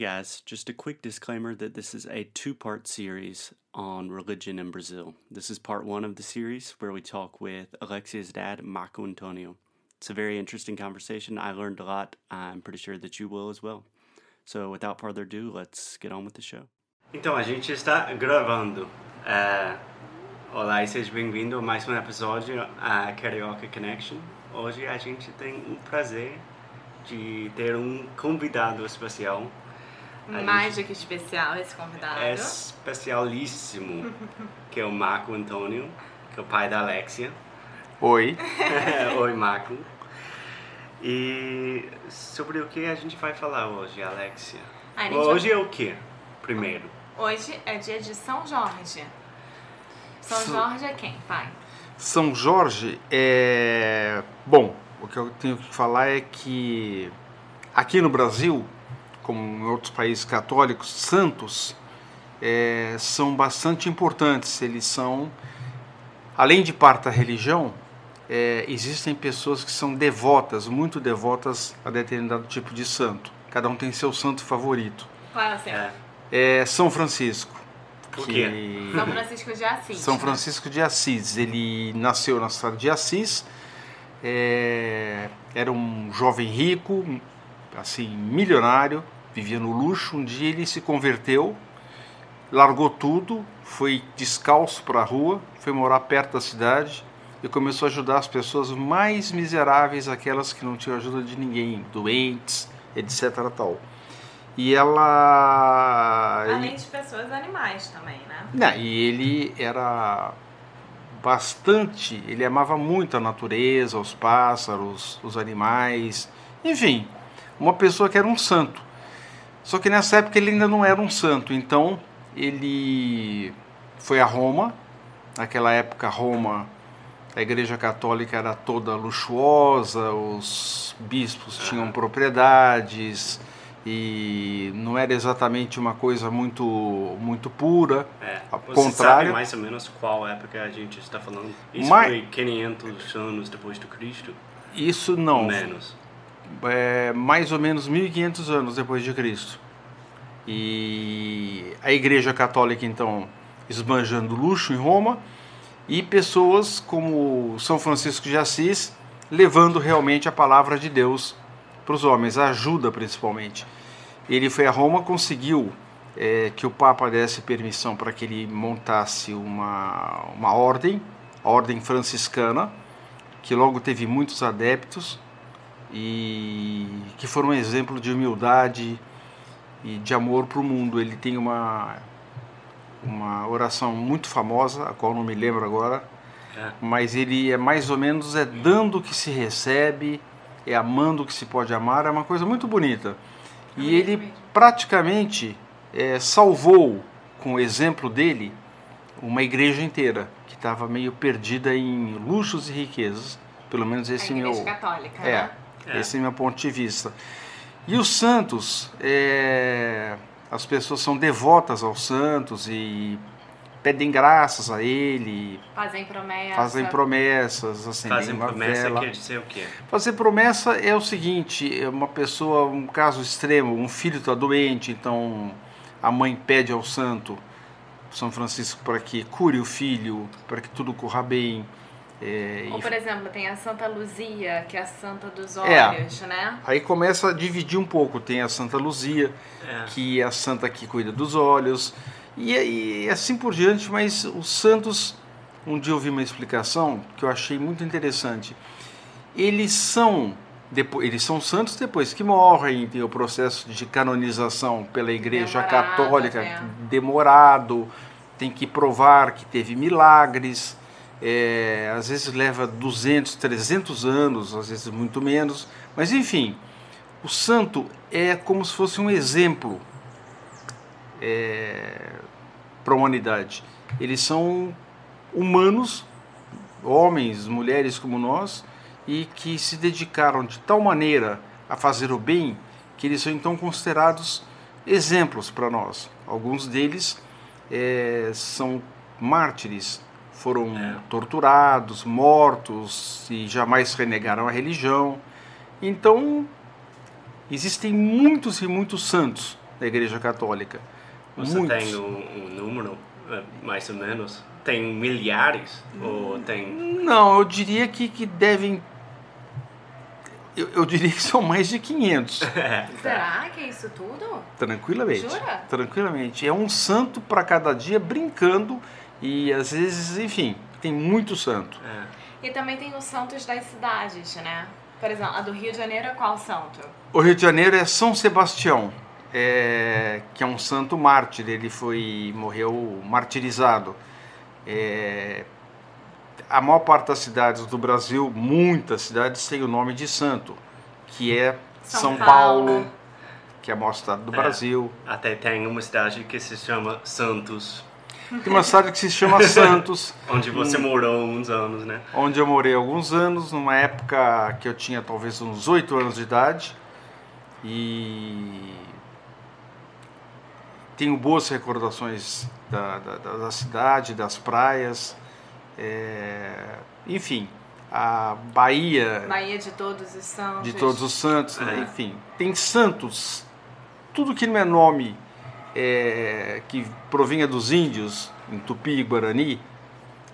Guys, just a quick disclaimer that this is a two part series on religion in Brazil. This is part one of the series where we talk with Alexia's dad, Marco Antonio. It's a very interesting conversation. I learned a lot. I'm pretty sure that you will as well. So, without further ado, let's get on with the show. Então, a gente está gravando. Olá e seja bem-vindo a mais um episódio a Carioca Connection. Hoje a gente tem o prazer de ter um convidado especial. Mais do que especial esse convidado. É especialíssimo, que é o Marco Antônio, que é o pai da Alexia. Oi. Oi, Marco. E sobre o que a gente vai falar hoje, Alexia? Hoje é o que, primeiro? Hoje é dia de São Jorge. São São- Jorge é quem, pai? São Jorge é. Bom, o que eu tenho que falar é que aqui no Brasil, como em outros países católicos, santos é, são bastante importantes. Eles são, além de parte da religião, é, existem pessoas que são devotas, muito devotas a determinado tipo de santo. Cada um tem seu santo favorito. Qual é o? É, São Francisco. Por que- quê? São Francisco de Assis. São? Francisco de Assis. Ele nasceu na cidade de Assis. é, era um jovem rico, assim, milionário, vivia no luxo. Um dia ele se converteu, largou tudo, foi descalço para a rua, foi morar perto da cidade e começou a ajudar as pessoas mais miseráveis, aquelas que não tinham ajuda de ninguém, doentes, etc. Tal. E ela. Além de pessoas, animais também, né? Não, e ele era bastante, ele amava muito a natureza, os pássaros, os animais, enfim, uma pessoa que era um santo. Só que nessa época ele ainda não era um santo, então ele foi a Roma. Naquela época Roma, a Igreja Católica era toda luxuosa, os bispos tinham propriedades e não era exatamente uma coisa muito muito pura. É, Ao você contrário- sabe mais ou menos qual época a gente está falando? Isso Mas- foi 500 anos depois do Cristo? Isso não, Menos. É mais ou menos 1500 anos depois de Cristo. E a Igreja Católica então esbanjando luxo em Roma e pessoas como São Francisco de Assis levando realmente a palavra de Deus para os homens, a ajuda principalmente. Ele foi a Roma, conseguiu é, que o Papa desse permissão para que ele montasse uma, uma ordem, a Ordem Franciscana, que logo teve muitos adeptos e que foram um exemplo de humildade e de amor para o mundo. Ele tem uma uma oração muito famosa, a qual não me lembro agora, É. mas ele é mais ou menos é dando que se recebe, é amando que se pode amar, é uma coisa muito bonita. E ele praticamente é, salvou, com o exemplo dele, uma igreja inteira que estava meio perdida em luxos e riquezas. Pelo menos esse a é meu Igreja Católica, é, né? É. esse é meu ponto de vista. E os santos, é, as pessoas são devotas aos santos e pedem graças a ele, Fazem promessa. fazem promessas, acendem Fazem uma promessa vela. quer dizer o quê? Fazer promessa é o seguinte, é uma pessoa, um caso extremo, um filho está doente, então a mãe pede ao santo, São Francisco, para que cure o filho, para que tudo corra bem. É, Ou, e por exemplo, tem a Santa Luzia, que é a Santa dos É. Olhos, né? Aí começa a dividir um pouco. Tem a Santa Luzia, É. que é a santa que cuida dos olhos, e, e assim por diante, mas os santos, um dia eu vi uma explicação que eu achei muito interessante. Eles são depois, eles são santos depois que morrem, tem o processo de canonização pela Igreja Demorado, Católica é. demorado, tem que provar que teve milagres, é, às vezes leva 200, 300 anos, às vezes muito menos, mas enfim, o santo é como se fosse um exemplo é, para a humanidade. Eles são humanos, homens, mulheres como nós, e que se dedicaram de tal maneira a fazer o bem que eles são então considerados exemplos para nós. Alguns deles é, são mártires, foram É. torturados, mortos e jamais renegaram a religião. Então, existem muitos e muitos santos da Igreja Católica. Você muitos. tem um, um número, eh, mais ou menos? Tem milhares? Ou tem. Não, eu diria que, que devem. Eu, eu diria que são mais de 500. Será que é isso tudo? Tranquilamente. Jura? Tranquilamente. É um santo para cada dia brincando e às vezes, enfim, tem muito santo. É. E também tem os santos das cidades, né? Por exemplo, a do Rio de Janeiro é qual santo? O Rio de Janeiro é São Sebastião, é, que é um santo mártir. Ele foi morreu martirizado. É, a maior parte das cidades do Brasil, muitas cidades têm o nome de santo, que é São, São Paulo, Paulo. que é a maior cidade do É. Brasil. Até tem uma cidade que se chama Santos, Tem uma cidade que se chama Santos, onde você Hum. morou uns anos, né? onde eu morei alguns anos, numa época que eu tinha talvez uns oito anos de idade. E tenho boas recordações da, da, da- da cidade, das praias. É, enfim, a Bahia Bahia de Todos os Santos. de Todos os Santos, É. enfim, tem santos. Tudo que não é nome é, que provinha dos índios, em Tupi e Guarani,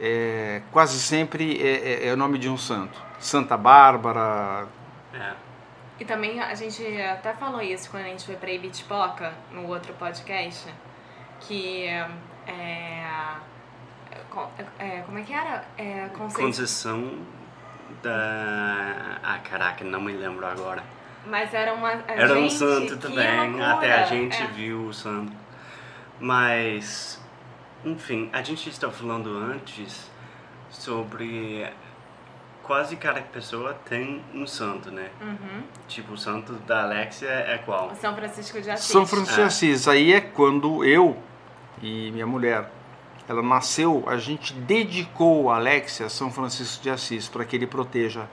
é, quase sempre é, é- é o nome de um santo. Santa Bárbara, É. E também a gente até falou isso quando a gente foi pra Ibitipoca, no outro podcast, que é, co- é, como é que era? É, Conceição. Conceição da. Ah, caraca, não me lembro agora. Mas era uma. a Era um gente, santo que também, loucura. até a gente É. viu o santo. Mas, enfim, a gente está falando antes sobre quase cada pessoa tem um santo, né? Uhum. Tipo, o santo da Alexia é qual? O São Francisco de Assis. São Francisco de Ah. Assis. Aí é quando eu e minha mulher, ela nasceu, a gente dedicou a Alexia a São Francisco de Assis para que ele proteja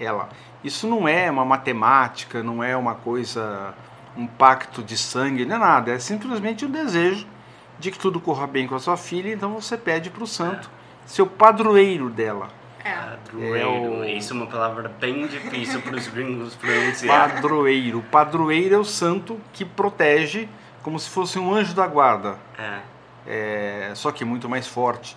ela. Isso não é uma matemática, não é uma coisa, um pacto de sangue, não é nada. É simplesmente o desejo de que tudo corra bem com a sua filha, então você pede para o santo ser o padroeiro dela. É. Padroeiro. É o- Isso é uma palavra bem difícil para os gringos pronunciar. Padroeiro. O padroeiro é o santo que protege como se fosse um anjo da guarda. É. É, só que muito mais forte.